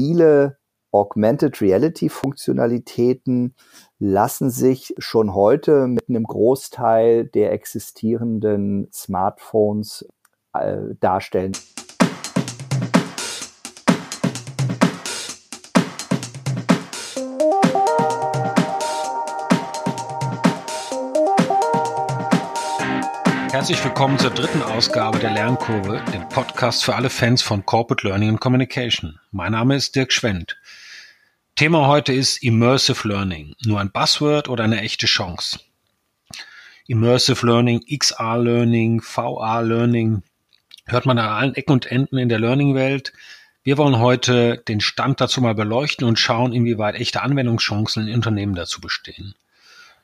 viele Augmented Reality Funktionalitäten lassen sich schon heute mit einem Großteil der existierenden Smartphones äh, darstellen. Herzlich willkommen zur dritten Ausgabe der Lernkurve, dem Podcast für alle Fans von Corporate Learning and Communication. Mein Name ist Dirk Schwendt. Thema heute ist Immersive Learning. Nur ein Buzzword oder eine echte Chance? Immersive Learning, XR Learning, VR Learning hört man an allen Ecken und Enden in der Learning-Welt. Wir wollen heute den Stand dazu mal beleuchten und schauen, inwieweit echte Anwendungschancen in Unternehmen dazu bestehen.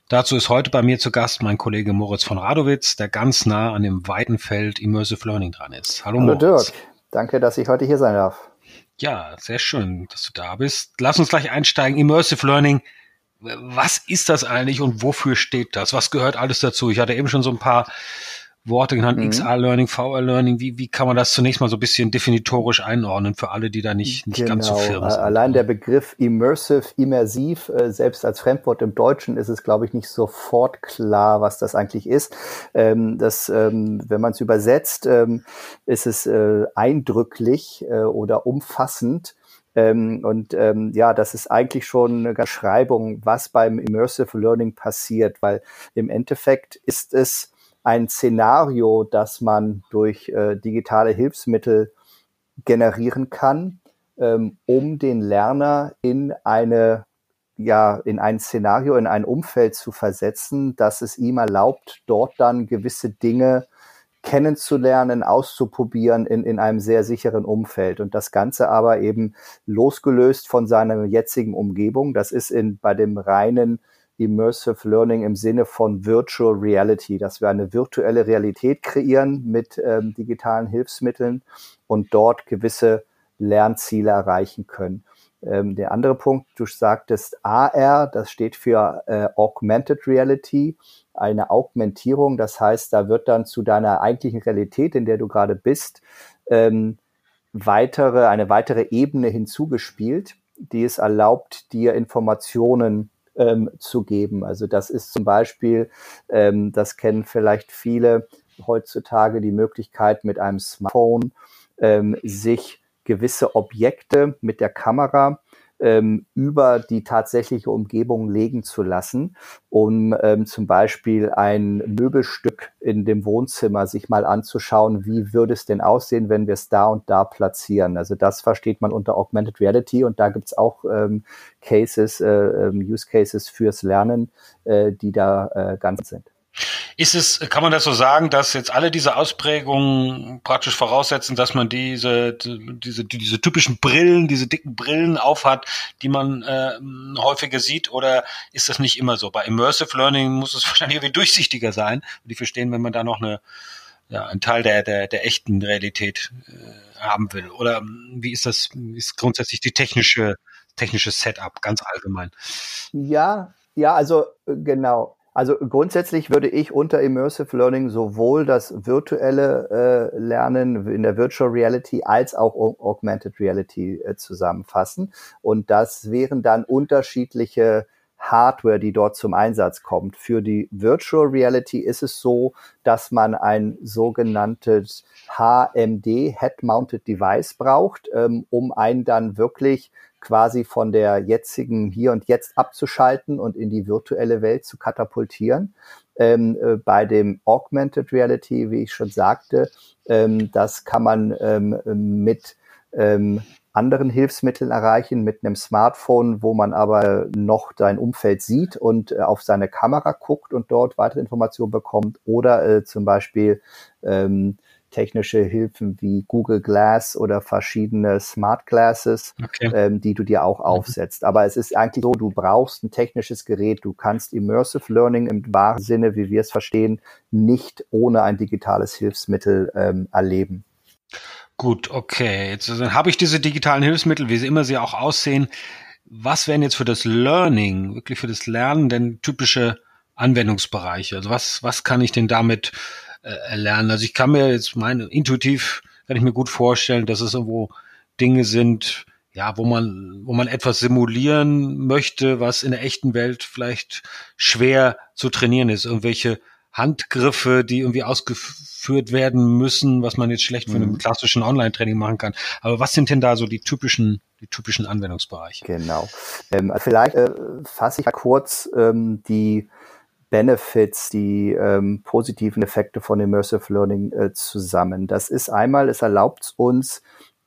Dazu ist heute bei mir zu Gast mein Kollege Moritz von Radowitz, der ganz nah an dem weiten Feld Immersive Learning dran ist. Hallo, Hallo Moritz. Dirk, danke, dass ich heute hier sein darf. Ja, sehr schön, dass du da bist. Lass uns gleich einsteigen. Immersive Learning, was ist das eigentlich und wofür steht das? Was gehört alles dazu? Ich hatte eben schon so ein paar Worte genannt, mhm. XR-Learning, VR-Learning. Wie, wie kann man das zunächst mal so ein bisschen definitorisch einordnen für alle, die da nicht, nicht genau. ganz so genau. firm sind? Allein der Begriff immersive, immersiv, äh, selbst als Fremdwort im Deutschen ist es, glaube ich, nicht sofort klar, was das eigentlich ist. Ähm, das, ähm, wenn man es übersetzt, ähm, ist es äh, eindrücklich äh, oder umfassend. Ähm, und ähm, ja, das ist eigentlich schon eine Beschreibung, was beim Immersive Learning passiert, weil im Endeffekt ist es ein Szenario, das man durch äh, digitale Hilfsmittel generieren kann, ähm, um den Lerner in eine ja, in ein Szenario, in ein Umfeld zu versetzen, das es ihm erlaubt, dort dann gewisse Dinge kennenzulernen, auszuprobieren in, in einem sehr sicheren Umfeld. Und das Ganze aber eben losgelöst von seiner jetzigen Umgebung. Das ist in, bei dem reinen Immersive Learning im Sinne von Virtual Reality, dass wir eine virtuelle Realität kreieren mit ähm, digitalen Hilfsmitteln und dort gewisse Lernziele erreichen können. Ähm, der andere Punkt, du sagtest AR, das steht für äh, Augmented Reality, eine Augmentierung. Das heißt, da wird dann zu deiner eigentlichen Realität, in der du gerade bist, ähm, weitere, eine weitere Ebene hinzugespielt, die es erlaubt, dir Informationen ähm, zu geben. Also das ist zum Beispiel, ähm, das kennen vielleicht viele heutzutage, die Möglichkeit mit einem Smartphone ähm, sich gewisse Objekte mit der Kamera ähm, über die tatsächliche Umgebung legen zu lassen, um ähm, zum Beispiel ein Möbelstück in dem Wohnzimmer sich mal anzuschauen, wie würde es denn aussehen, wenn wir es da und da platzieren. Also das versteht man unter Augmented Reality und da gibt's auch ähm, Cases, äh, ähm, Use Cases fürs Lernen, äh, die da äh, ganz sind. Ist es, kann man das so sagen, dass jetzt alle diese Ausprägungen praktisch voraussetzen, dass man diese, diese, diese typischen Brillen, diese dicken Brillen aufhat, die man äh, häufiger sieht, oder ist das nicht immer so? Bei Immersive Learning muss es wahrscheinlich irgendwie durchsichtiger sein. Und die verstehen, wenn man da noch eine, ja, einen Teil der, der, der echten Realität äh, haben will. Oder wie ist das, ist grundsätzlich die technische, technische Setup ganz allgemein? Ja, ja, also äh, genau. Also grundsätzlich würde ich unter Immersive Learning sowohl das virtuelle äh, Lernen in der Virtual Reality als auch Augmented Reality äh, zusammenfassen. Und das wären dann unterschiedliche Hardware, die dort zum Einsatz kommt. Für die Virtual Reality ist es so, dass man ein sogenanntes HMD, Head Mounted Device braucht, ähm, um einen dann wirklich quasi von der jetzigen Hier und Jetzt abzuschalten und in die virtuelle Welt zu katapultieren. Ähm, äh, bei dem Augmented Reality, wie ich schon sagte, ähm, das kann man ähm, mit ähm, anderen Hilfsmitteln erreichen, mit einem Smartphone, wo man aber noch sein Umfeld sieht und äh, auf seine Kamera guckt und dort weitere Informationen bekommt oder äh, zum Beispiel ähm, technische Hilfen wie Google Glass oder verschiedene Smart Glasses, okay. ähm, die du dir auch mhm. aufsetzt. Aber es ist eigentlich so, du brauchst ein technisches Gerät. Du kannst Immersive Learning im wahren Sinne, wie wir es verstehen, nicht ohne ein digitales Hilfsmittel ähm, erleben. Gut, okay. Jetzt also, habe ich diese digitalen Hilfsmittel, wie sie immer sie auch aussehen. Was wären jetzt für das Learning, wirklich für das Lernen denn typische Anwendungsbereiche? Also was, was kann ich denn damit äh, lernen. Also ich kann mir jetzt meine, intuitiv kann ich mir gut vorstellen, dass es irgendwo Dinge sind, ja, wo man, wo man etwas simulieren möchte, was in der echten Welt vielleicht schwer zu trainieren ist. Irgendwelche Handgriffe, die irgendwie ausgeführt werden müssen, was man jetzt schlecht für mhm. einen klassischen Online-Training machen kann. Aber was sind denn da so die typischen, die typischen Anwendungsbereiche? Genau. Ähm, vielleicht äh, fasse ich kurz ähm, die Benefits, die ähm, positiven Effekte von Immersive Learning äh, zusammen. Das ist einmal, es erlaubt uns,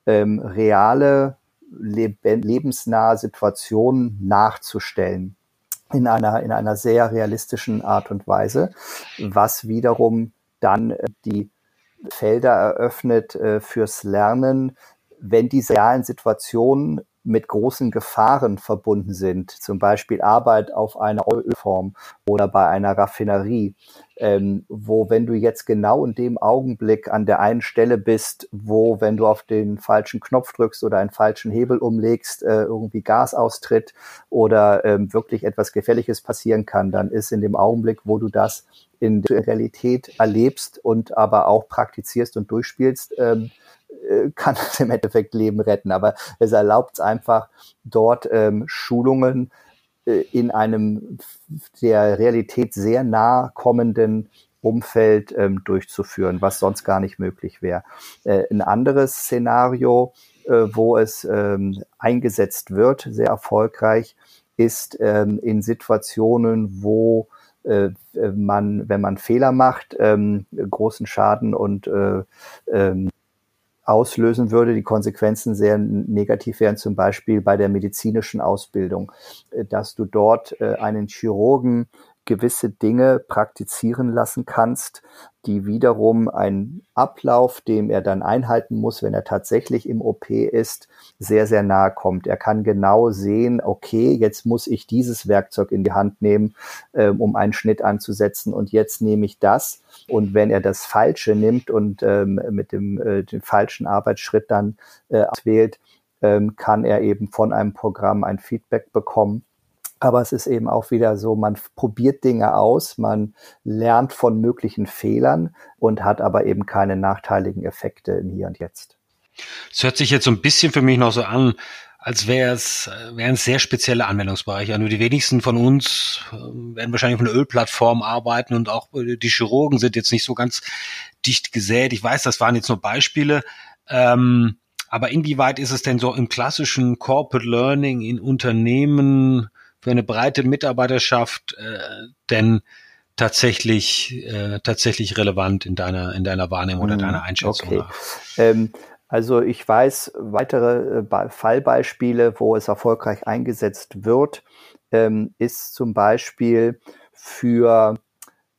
ähm, reale, leb lebensnahe Situationen nachzustellen in einer, in einer sehr realistischen Art und Weise, was wiederum dann äh, die Felder eröffnet äh, fürs Lernen, wenn diese realen Situationen mit großen Gefahren verbunden sind, zum Beispiel Arbeit auf einer Ölform oder bei einer Raffinerie, ähm, wo wenn du jetzt genau in dem Augenblick an der einen Stelle bist, wo wenn du auf den falschen Knopf drückst oder einen falschen Hebel umlegst, äh, irgendwie Gas austritt oder ähm, wirklich etwas Gefährliches passieren kann, dann ist in dem Augenblick, wo du das in der Realität erlebst und aber auch praktizierst und durchspielst, ähm, äh, kann das im Endeffekt Leben retten. Aber es erlaubt einfach dort ähm, Schulungen äh, in einem der Realität sehr nah kommenden Umfeld ähm, durchzuführen, was sonst gar nicht möglich wäre. Äh, ein anderes Szenario, äh, wo es ähm, eingesetzt wird, sehr erfolgreich, ist ähm, in Situationen, wo äh, man, wenn man Fehler macht, ähm, großen Schaden und äh, ähm, auslösen würde. Die Konsequenzen sehr negativ wären, zum Beispiel bei der medizinischen Ausbildung, äh, dass du dort äh, einen Chirurgen gewisse Dinge praktizieren lassen kannst, die wiederum ein Ablauf, dem er dann einhalten muss, wenn er tatsächlich im OP ist, sehr, sehr nahe kommt. Er kann genau sehen, okay, jetzt muss ich dieses Werkzeug in die Hand nehmen, äh, um einen Schnitt anzusetzen und jetzt nehme ich das. Und wenn er das Falsche nimmt und ähm, mit dem, äh, falschen Arbeitsschritt dann äh, wählt, ähm, kann er eben von einem Programm ein Feedback bekommen aber es ist eben auch wieder so, man probiert Dinge aus, man lernt von möglichen Fehlern und hat aber eben keine nachteiligen Effekte im Hier und Jetzt. Es hört sich jetzt so ein bisschen für mich noch so an, als wäre es, wären sehr spezielle Anwendungsbereiche. Nur die wenigsten von uns äh, werden wahrscheinlich auf einer Ölplattform arbeiten und auch äh, die Chirurgen sind jetzt nicht so ganz dicht gesät. Ich weiß, das waren jetzt nur Beispiele. Ähm, aber inwieweit ist es denn so im klassischen Corporate Learning in Unternehmen für eine breite Mitarbeiterschaft äh, denn tatsächlich äh, tatsächlich relevant in deiner in deiner Wahrnehmung oder hm, deiner Einschätzung okay. Ähm, also ich weiß weitere äh, Fallbeispiele, wo es erfolgreich eingesetzt wird, ähm, ist zum Beispiel für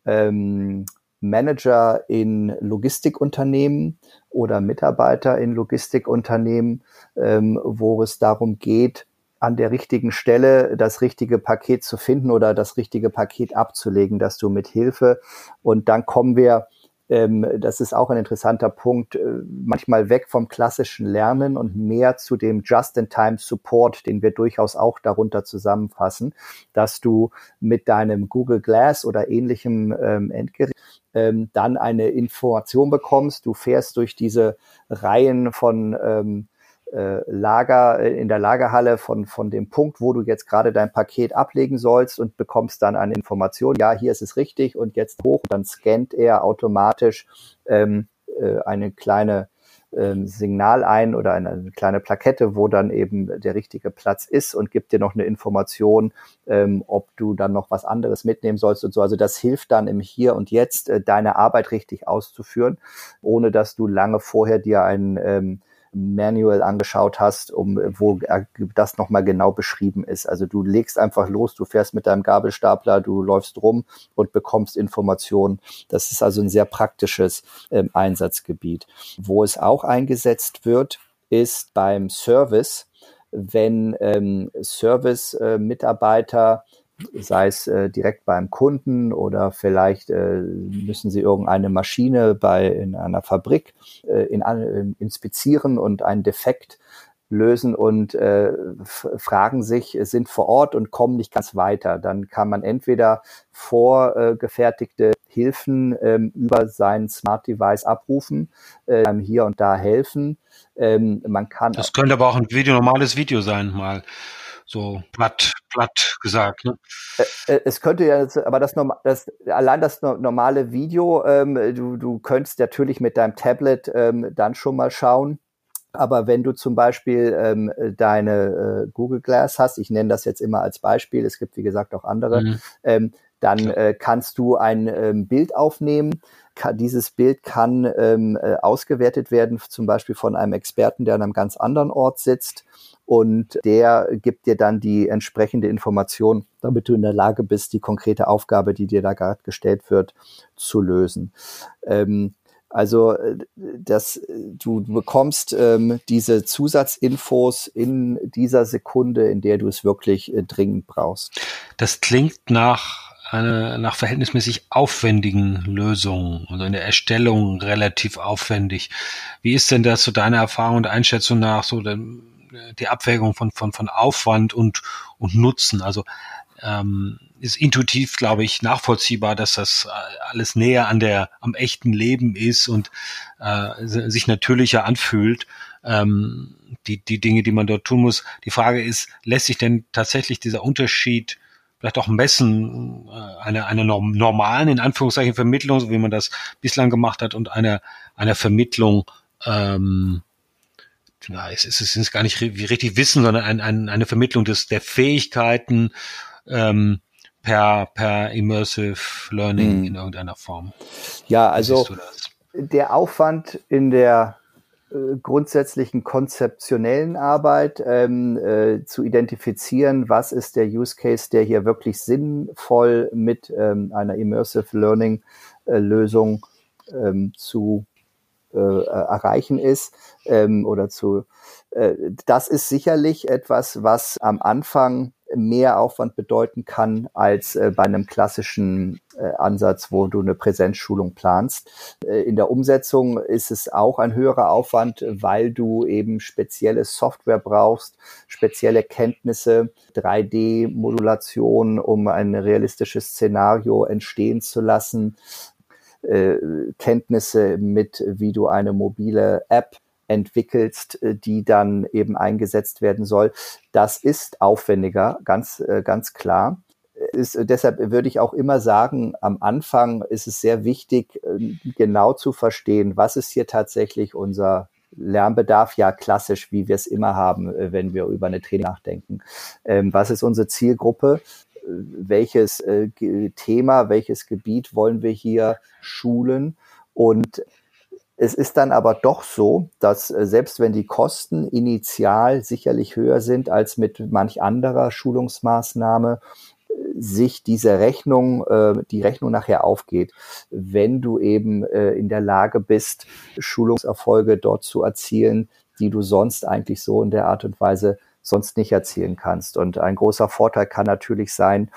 ähm, Manager in Logistikunternehmen oder Mitarbeiter in Logistikunternehmen, ähm, wo es darum geht, an der richtigen Stelle das richtige Paket zu finden oder das richtige Paket abzulegen, dass du mit Hilfe und dann kommen wir ähm, das ist auch ein interessanter Punkt, äh, manchmal weg vom klassischen Lernen und mehr zu dem Just-in-Time-Support, den wir durchaus auch darunter zusammenfassen, dass du mit deinem Google Glass oder ähnlichem ähm, Endgerät ähm, dann eine Information bekommst. Du fährst durch diese Reihen von äh, Lager, äh, in der Lagerhalle von, von dem Punkt, wo du jetzt gerade dein Paket ablegen sollst und bekommst dann eine Information, ja, hier ist es richtig und jetzt hoch, dann scannt er automatisch ähm, äh, eine kleine ähm, Signal ein oder eine, eine kleine Plakette, wo dann eben der richtige Platz ist und gibt dir noch eine Information, ähm, ob du dann noch was anderes mitnehmen sollst und so. Also das hilft dann im Hier und Jetzt, äh, deine Arbeit richtig auszuführen, ohne dass du lange vorher dir ein ähm, Manual angeschaut hast, um wo das nochmal genau beschrieben ist. Also du legst einfach los, du fährst mit deinem Gabelstapler, du läufst rum und bekommst Informationen. Das ist also ein sehr praktisches ähm, Einsatzgebiet. Wo es auch eingesetzt wird, ist beim Service, wenn ähm, Service-Mitarbeiter äh, sei es äh, direkt beim Kunden oder vielleicht äh, müssen Sie irgendeine Maschine bei in einer Fabrik äh, in, in, inspizieren und einen Defekt lösen und äh, fragen sich, sind vor Ort und kommen nicht ganz weiter. Dann kann man entweder vorgefertigte Hilfen ähm, über sein Smart Device abrufen, äh, hier und da helfen. Ähm, man kann. Das könnte aber auch ein Video, normales Video sein, mal so platt, platt gesagt. Ne? Es könnte ja, aber das, das allein das normale Video, ähm, du, du könntest natürlich mit deinem Tablet ähm, dann schon mal schauen. Aber wenn du zum Beispiel ähm, deine äh, Google Glass hast, ich nenne das jetzt immer als Beispiel, es gibt wie gesagt auch andere, mhm. ähm, dann äh, kannst du ein ähm, Bild aufnehmen. Ka dieses Bild kann ähm, äh, ausgewertet werden, zum Beispiel von einem Experten, der an einem ganz anderen Ort sitzt und der gibt dir dann die entsprechende Information, damit du in der Lage bist, die konkrete Aufgabe, die dir da gerade gestellt wird, zu lösen. Ähm, also äh, dass du bekommst ähm, diese Zusatzinfos in dieser Sekunde, in der du es wirklich äh, dringend brauchst. Das klingt nach eine nach verhältnismäßig aufwendigen Lösungen oder in der Erstellung relativ aufwendig. Wie ist denn das zu so deiner Erfahrung und Einschätzung nach so denn die Abwägung von, von, von Aufwand und, und Nutzen. Also ähm, ist intuitiv, glaube ich, nachvollziehbar, dass das äh, alles näher an der, am echten Leben ist und äh, sich natürlicher anfühlt. Ähm, die, die Dinge, die man dort tun muss. Die Frage ist, lässt sich denn tatsächlich dieser Unterschied vielleicht auch messen, äh, einer, einer normalen, in Anführungszeichen, Vermittlung, so wie man das bislang gemacht hat, und einer, einer Vermittlung ähm, ja, es ist, es ist gar nicht wie richtig Wissen, sondern ein, ein, eine Vermittlung des, der Fähigkeiten ähm, per, per Immersive Learning hm. in irgendeiner Form. Ja, also der Aufwand in der äh, grundsätzlichen konzeptionellen Arbeit ähm, äh, zu identifizieren, was ist der Use Case, der hier wirklich sinnvoll mit ähm, einer Immersive Learning äh, Lösung ähm, zu äh, erreichen ist ähm, oder zu äh, das ist sicherlich etwas, was am Anfang mehr Aufwand bedeuten kann als äh, bei einem klassischen äh, Ansatz, wo du eine Präsenzschulung planst. In der Umsetzung ist es auch ein höherer Aufwand, weil du eben spezielle Software brauchst, spezielle Kenntnisse, 3D-Modulation, um ein realistisches Szenario entstehen zu lassen, äh, Kenntnisse mit, wie du eine mobile App entwickelst, äh, die dann eben eingesetzt werden soll. Das ist aufwendiger, ganz, äh, ganz klar. Ist, deshalb würde ich auch immer sagen, am Anfang ist es sehr wichtig, genau zu verstehen, was ist hier tatsächlich unser Lernbedarf, ja klassisch, wie wir es immer haben, wenn wir über eine Training nachdenken. Ähm, was ist unsere Zielgruppe? Welches äh, Thema, welches Gebiet wollen wir hier schulen. Und es ist dann aber doch so, dass äh, selbst wenn die Kosten initial sicherlich höher sind als mit manch anderer Schulungsmaßnahme, sich diese Rechnung, äh, die Rechnung nachher aufgeht, wenn du eben äh, in der Lage bist, Schulungserfolge dort zu erzielen, die du sonst eigentlich so in der Art und Weise sonst nicht erzielen kannst. Und ein großer Vorteil kann natürlich sein,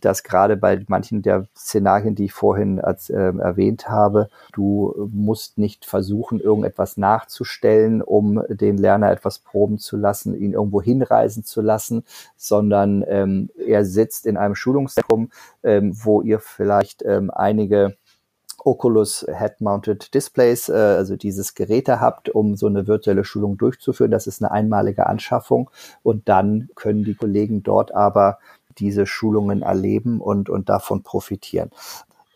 dass gerade bei manchen der Szenarien, die ich vorhin als, äh, erwähnt habe, du musst nicht versuchen, irgendetwas nachzustellen, um den Lerner etwas proben zu lassen, ihn irgendwo hinreisen zu lassen, sondern ähm, er sitzt in einem Schulungszentrum, ähm, wo ihr vielleicht ähm, einige Oculus Head-Mounted Displays, äh, also dieses Geräte habt, um so eine virtuelle Schulung durchzuführen. Das ist eine einmalige Anschaffung und dann können die Kollegen dort aber diese Schulungen erleben und, und davon profitieren.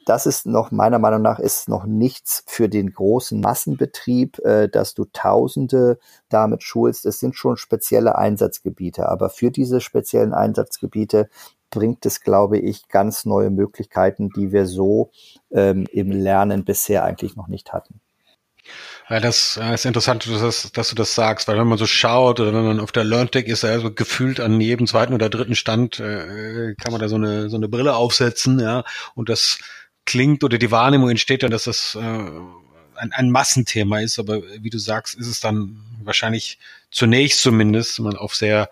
Das ist noch, meiner Meinung nach, ist noch nichts für den großen Massenbetrieb, äh, dass du Tausende damit schulst. Es sind schon spezielle Einsatzgebiete, aber für diese speziellen Einsatzgebiete bringt es, glaube ich, ganz neue Möglichkeiten, die wir so ähm, im Lernen bisher eigentlich noch nicht hatten. Ja, das äh, ist interessant, dass, dass, du das sagst, weil wenn man so schaut oder wenn man auf der LearnTech ist, also gefühlt an jedem zweiten oder dritten Stand äh, kann man da so eine so eine Brille aufsetzen, ja, und das klingt oder die Wahrnehmung entsteht dann, dass das äh, ein, ein Massenthema ist, aber wie du sagst, ist es dann wahrscheinlich zunächst zumindest man auf sehr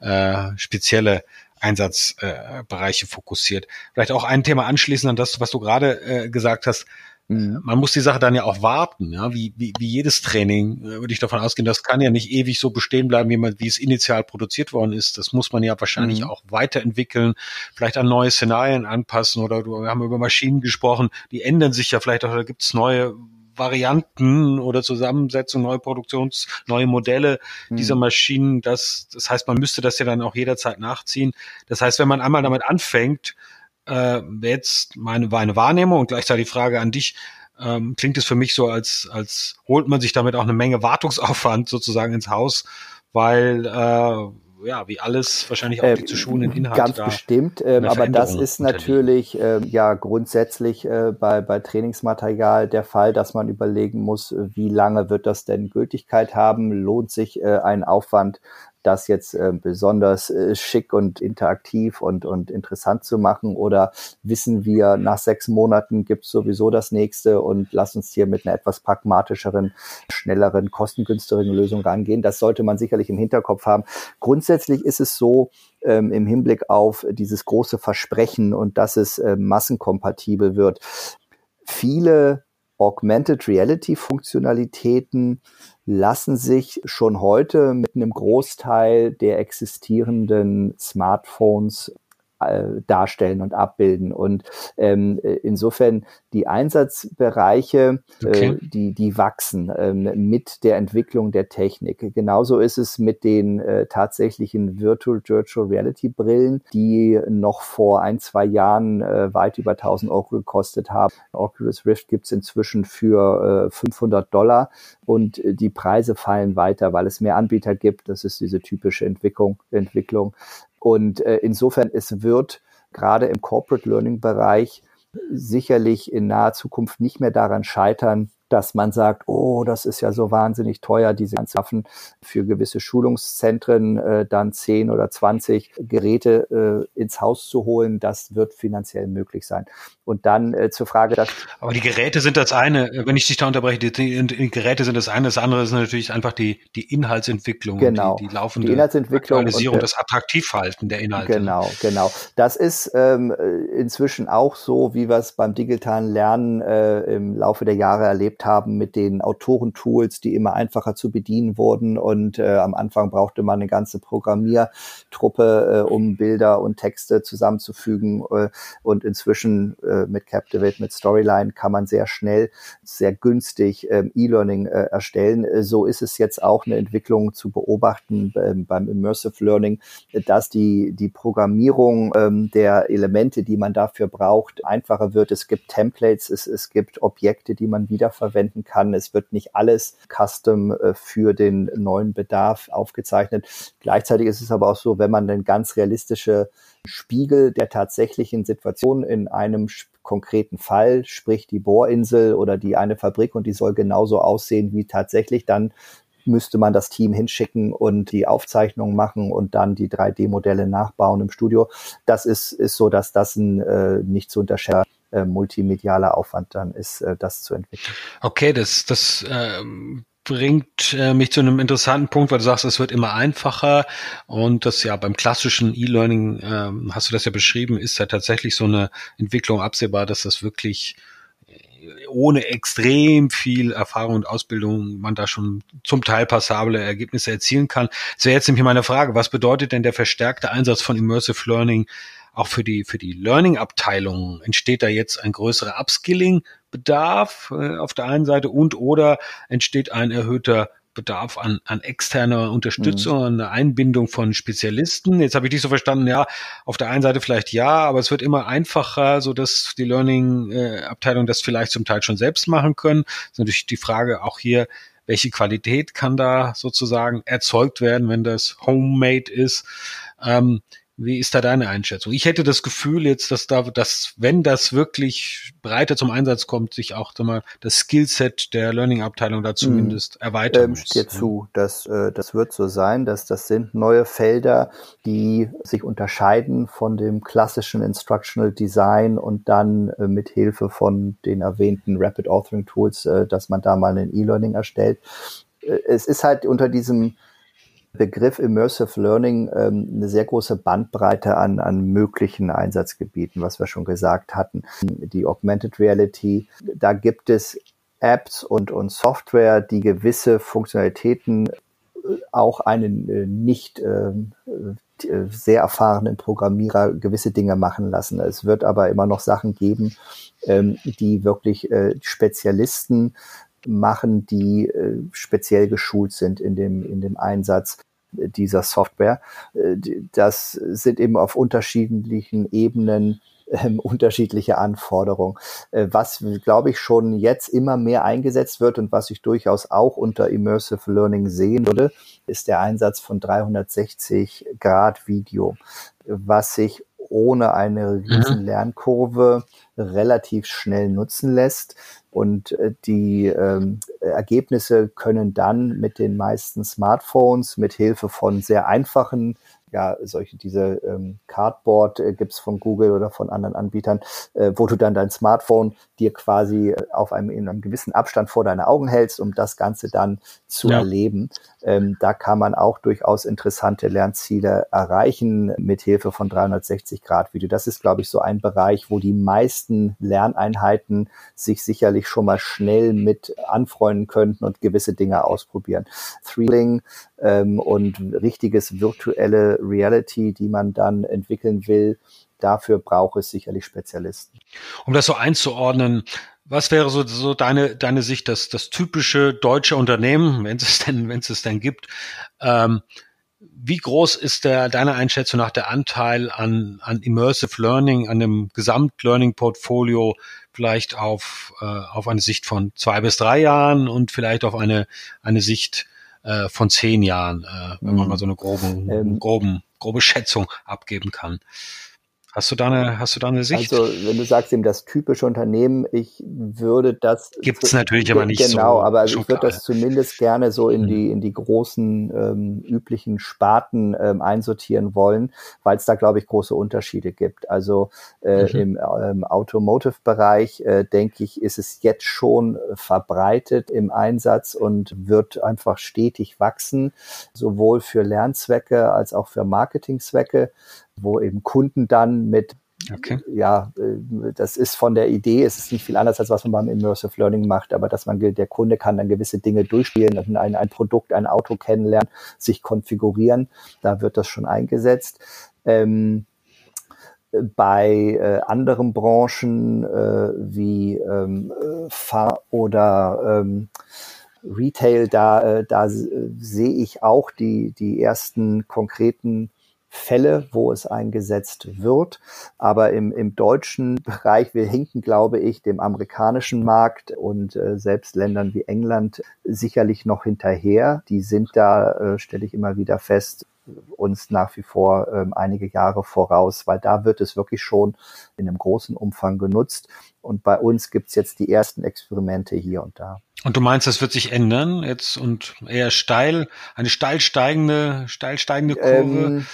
äh, spezielle Einsatzbereiche äh, fokussiert. Vielleicht auch ein Thema anschließend an das, was du gerade äh, gesagt hast. Mhm. Man muss die Sache dann ja auch warten, ja, wie, wie, wie jedes Training, äh, würde ich davon ausgehen, das kann ja nicht ewig so bestehen bleiben, wie man, wie es initial produziert worden ist. Das muss man ja wahrscheinlich mhm. auch weiterentwickeln, vielleicht an neue Szenarien anpassen oder wir haben über Maschinen gesprochen, die ändern sich ja vielleicht auch, da gibt es neue Varianten oder Zusammensetzung, neue Produktions, neue Modelle mhm. dieser Maschinen. Das, das heißt, man müsste das ja dann auch jederzeit nachziehen. Das heißt, wenn man einmal damit anfängt, äh, jetzt meine, meine Wahrnehmung und gleichzeitig die Frage an dich, ähm, klingt es für mich so, als, als holt man sich damit auch eine Menge Wartungsaufwand sozusagen ins Haus, weil äh, ja, wie alles wahrscheinlich auch die zu schulenden Inhalte. Ganz bestimmt, ähm, aber das ist natürlich äh, ja grundsätzlich äh, bei, bei Trainingsmaterial der Fall, dass man überlegen muss, wie lange wird das denn Gültigkeit haben? Lohnt sich äh, ein Aufwand das jetzt äh, besonders äh, schick und interaktiv und, und interessant zu machen? Oder wissen wir, nach sechs Monaten gibt es sowieso das nächste und lass uns hier mit einer etwas pragmatischeren, schnelleren, kostengünstigeren Lösung rangehen? Das sollte man sicherlich im Hinterkopf haben. Grundsätzlich ist es so, ähm, im Hinblick auf dieses große Versprechen und dass es äh, massenkompatibel wird. Viele Augmented Reality Funktionalitäten lassen sich schon heute mit einem Großteil der existierenden Smartphones darstellen und abbilden. Und ähm, insofern die Einsatzbereiche, äh, okay. äh, die, die wachsen ähm, mit der Entwicklung der Technik. Genauso ist es mit den äh, tatsächlichen Virtual Virtual Reality Brillen, die noch vor ein, zwei Jahren äh, weit über 1000 Euro gekostet haben. Oculus Rift gibt's inzwischen für äh, 500 Dollar und äh, die Preise fallen weiter, weil es mehr Anbieter gibt. Das ist diese typische Entwicklung. Entwicklung. Und äh, insofern, es wird gerade im Corporate Learning Bereich sicherlich in naher Zukunft nicht mehr daran scheitern, dass man sagt, oh, das ist ja so wahnsinnig teuer, diese ganzen Waffen für gewisse Schulungszentren äh, dann 10 oder 20 Geräte äh, ins Haus zu holen, das wird finanziell möglich sein. Und dann äh, zur Frage, dass aber die Geräte sind das eine. Wenn ich dich da unterbreche, die, die, die Geräte sind das eine. Das andere ist natürlich einfach die die Inhaltsentwicklung, genau, die, die laufende die Inhaltsentwicklung Aktualisierung, und, das Attraktivhalten der Inhalte. Genau, genau. Das ist ähm, inzwischen auch so, wie wir es beim digitalen Lernen äh, im Laufe der Jahre erlebt haben mit den Autorentools, die immer einfacher zu bedienen wurden. Und äh, am Anfang brauchte man eine ganze Programmiertruppe, äh, um Bilder und Texte zusammenzufügen. Äh, und inzwischen äh, äh, mit Captivate, mit Storyline kann man sehr schnell, sehr günstig ähm, E-Learning äh, erstellen. Äh, so ist es jetzt auch eine Entwicklung zu beobachten ähm, beim Immersive Learning, dass die, die Programmierung ähm, der Elemente, die man dafür braucht, einfacher wird. Es gibt Templates, es, es gibt Objekte, die man wiederverwenden kann. Es wird nicht alles custom äh, für den neuen Bedarf aufgezeichnet. Gleichzeitig ist es aber auch so, wenn man dann ganz realistische Spiegel der tatsächlichen Situation in einem konkreten Fall, sprich die Bohrinsel oder die eine Fabrik und die soll genauso aussehen wie tatsächlich, dann müsste man das Team hinschicken und die Aufzeichnungen machen und dann die 3D-Modelle nachbauen im Studio. Das ist, ist so, dass das ein äh, nicht zu unterschätzen äh, multimedialer Aufwand dann ist, äh, das zu entwickeln. Okay, das, das ähm, bringt äh, mich zu einem interessanten Punkt, weil du sagst, es wird immer einfacher und das ja beim klassischen E-Learning, ähm, hast du das ja beschrieben, ist ja tatsächlich so eine Entwicklung absehbar, dass das wirklich äh, ohne extrem viel Erfahrung und Ausbildung man da schon zum Teil passable Ergebnisse erzielen kann. Das wäre jetzt nämlich meine Frage, was bedeutet denn der verstärkte Einsatz von Immersive Learning auch für die, für die Learning-Abteilung? Entsteht da jetzt ein größerer Upskilling Bedarf äh, auf der einen Seite und oder entsteht ein erhöhter Bedarf an, an externer Unterstützung, mhm. an der Einbindung von Spezialisten. Jetzt habe ich dich so verstanden, ja, auf der einen Seite vielleicht ja, aber es wird immer einfacher, so dass die Learning-Abteilung äh, das vielleicht zum Teil schon selbst machen können. Das ist natürlich die Frage auch hier, welche Qualität kann da sozusagen erzeugt werden, wenn das homemade ist. Ähm, wie ist da deine Einschätzung? Ich hätte das Gefühl jetzt, dass da, dass wenn das wirklich breiter zum Einsatz kommt, sich auch mal das Skillset der Learning-Abteilung da zumindest hm. erweitern ähm, muss. Dir zu, das, äh, das wird so sein, dass das sind neue Felder, die sich unterscheiden von dem klassischen Instructional Design und dann äh, mit Hilfe von den erwähnten Rapid Authoring Tools, äh, dass man da mal ein E-Learning erstellt. Äh, es ist halt unter diesem Begriff Immersive Learning ähm, eine sehr große Bandbreite an, an möglichen Einsatzgebieten, was wir schon gesagt hatten. Die Augmented Reality, da gibt es Apps und, und Software, die gewisse Funktionalitäten auch einen äh, nicht äh, äh, sehr erfahrenen Programmierer gewisse Dinge machen lassen. Es wird aber immer noch Sachen geben, ähm, die wirklich äh, Spezialisten machen, die äh, speziell geschult sind in dem, in dem Einsatz dieser Software. Äh, das sind eben auf unterschiedlichen Ebenen ähm, unterschiedliche Anforderungen. Äh, was, glaube ich, schon jetzt immer mehr eingesetzt wird und was ich durchaus auch unter Immersive Learning sehen würde, ist der Einsatz von 360 Grad Video, was sich ohne eine riesen mhm. Lernkurve relativ schnell nutzen lässt. Und äh, die ähm, Ergebnisse können dann mit den meisten Smartphones mit Hilfe von sehr einfachen ja, solche, diese ähm, Cardboard äh, gibt's von Google oder von anderen Anbietern, äh, wo du dann dein Smartphone dir quasi äh, auf einem, in einem gewissen Abstand vor deine Augen hältst, um das Ganze dann zu ja. erleben. Ähm, da kann man auch durchaus interessante Lernziele erreichen mit Hilfe von 360 Grad Video. Das ist, glaube ich, so ein Bereich, wo die meisten Lerneinheiten sich sicherlich schon mal schnell mit anfreunden könnten und gewisse Dinge ausprobieren. Thrilling ähm, und richtiges virtuelle Reality, die man dann entwickeln will, dafür braucht es sicherlich Spezialisten. Um das so einzuordnen, was wäre so, so deine, deine Sicht, das, das typische deutsche Unternehmen, wenn es denn, wenn es es denn gibt, ähm, wie groß ist der, deiner Einschätzung nach der Anteil an, an Immersive Learning, an dem Gesamt-Learning-Portfolio vielleicht auf, äh, auf eine Sicht von zwei bis drei Jahren und vielleicht auf eine, eine Sicht äh, von zehn Jahren, äh, wenn man mhm. mal so eine groben, ähm, groben, grobe Schätzung abgeben kann. Hast du da eine, hast du da eine Sicht? Also, wenn du sagst eben das typische Unternehmen, ich würde das. Gibt es natürlich aber nicht genau, so. Genau, aber ich würde das zumindest gerne so in mhm. die, in die großen, ähm, üblichen Sparten ähm, einsortieren wollen, weil es da, glaube ich, große Unterschiede gibt. Also, äh, mhm. im ähm, Automotive-Bereich, äh, denke ich, ist es jetzt schon verbreitet im Einsatz und wird einfach stetig wachsen, sowohl für Lernzwecke als auch für Marketingzwecke wo eben Kunden dann mit Okay. Ja, äh, das ist von der Idee, es ist nicht viel anders, als was man beim Immersive Learning macht, aber dass man, der Kunde kann dann gewisse Dinge durchspielen, ein, ein Produkt, ein Auto kennenlernen, sich konfigurieren, da wird das schon eingesetzt. Ähm, bei äh, anderen Branchen äh, wie ähm, Fahr oder ähm, Retail, da, äh, da sehe ich auch die, die ersten konkreten Fälle, wo es eingesetzt wird. Aber im, im deutschen Bereich, wir hinken, glaube ich, dem amerikanischen Markt und äh, selbst Ländern wie England sicherlich noch hinterher. Die sind da, äh, stelle ich immer wieder fest, uns nach wie vor ähm, einige Jahre voraus, weil da wird es wirklich schon in einem großen Umfang genutzt. Und bei uns gibt's jetzt die ersten Experimente hier und da. Und du meinst, das wird sich ändern jetzt und eher steil, eine steil steigende, steil steigende Kurve? Ähm,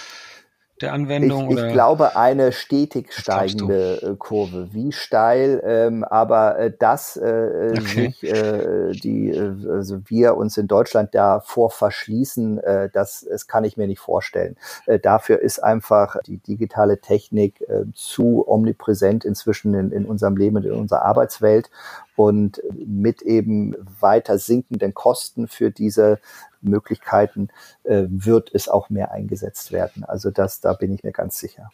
der Anwendung? Ich, ich glaube, eine stetig steigende äh, Kurve. Wie steil, ähm, aber äh, dass äh, äh, okay. sich äh, die, äh, also wir uns in Deutschland davor verschließen, äh, das, das kann ich mir nicht vorstellen. Äh, dafür ist einfach die digitale Technik äh, zu omnipräsent inzwischen in, in unserem Leben und in unserer Arbeitswelt und mit eben weiter sinkenden Kosten für diese Möglichkeiten äh, wird es auch mehr eingesetzt werden. Also das, da bin ich mir ganz sicher.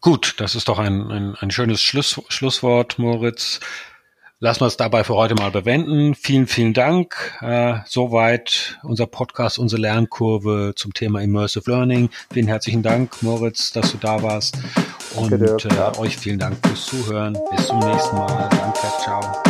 Gut, das ist doch ein, ein, ein schönes Schluss, Schlusswort, Moritz. Lassen wir es dabei für heute mal bewenden. Vielen, vielen Dank. Äh, soweit unser Podcast, unsere Lernkurve zum Thema Immersive Learning. Vielen herzlichen Dank, Moritz, dass du da warst. Und äh, euch vielen Dank fürs Zuhören. Bis zum nächsten Mal. Danke, ciao.